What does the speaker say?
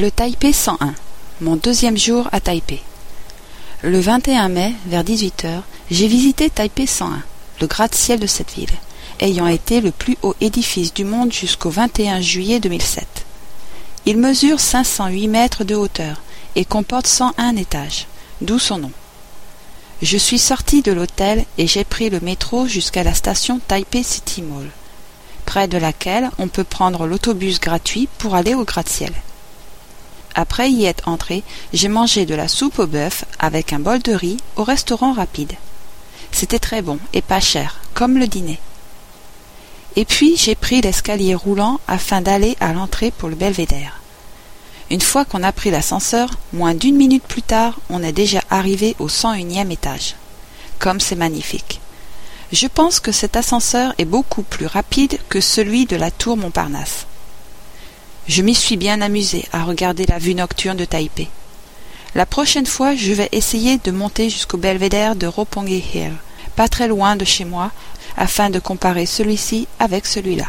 Le Taipei 101, mon deuxième jour à Taipei. Le 21 mai, vers 18h, j'ai visité Taipei 101, le gratte-ciel de cette ville, ayant été le plus haut édifice du monde jusqu'au 21 juillet 2007. Il mesure 508 mètres de hauteur et comporte 101 étages, d'où son nom. Je suis sorti de l'hôtel et j'ai pris le métro jusqu'à la station Taipei City Mall, près de laquelle on peut prendre l'autobus gratuit pour aller au gratte-ciel. Après y être entré, j'ai mangé de la soupe au bœuf avec un bol de riz au restaurant rapide. C'était très bon et pas cher, comme le dîner. Et puis j'ai pris l'escalier roulant afin d'aller à l'entrée pour le belvédère. Une fois qu'on a pris l'ascenseur, moins d'une minute plus tard, on est déjà arrivé au cent unième étage. Comme c'est magnifique. Je pense que cet ascenseur est beaucoup plus rapide que celui de la tour Montparnasse. Je m'y suis bien amusé à regarder la vue nocturne de Taipei. La prochaine fois, je vais essayer de monter jusqu'au belvédère de Roppongi Hill, pas très loin de chez moi, afin de comparer celui-ci avec celui-là.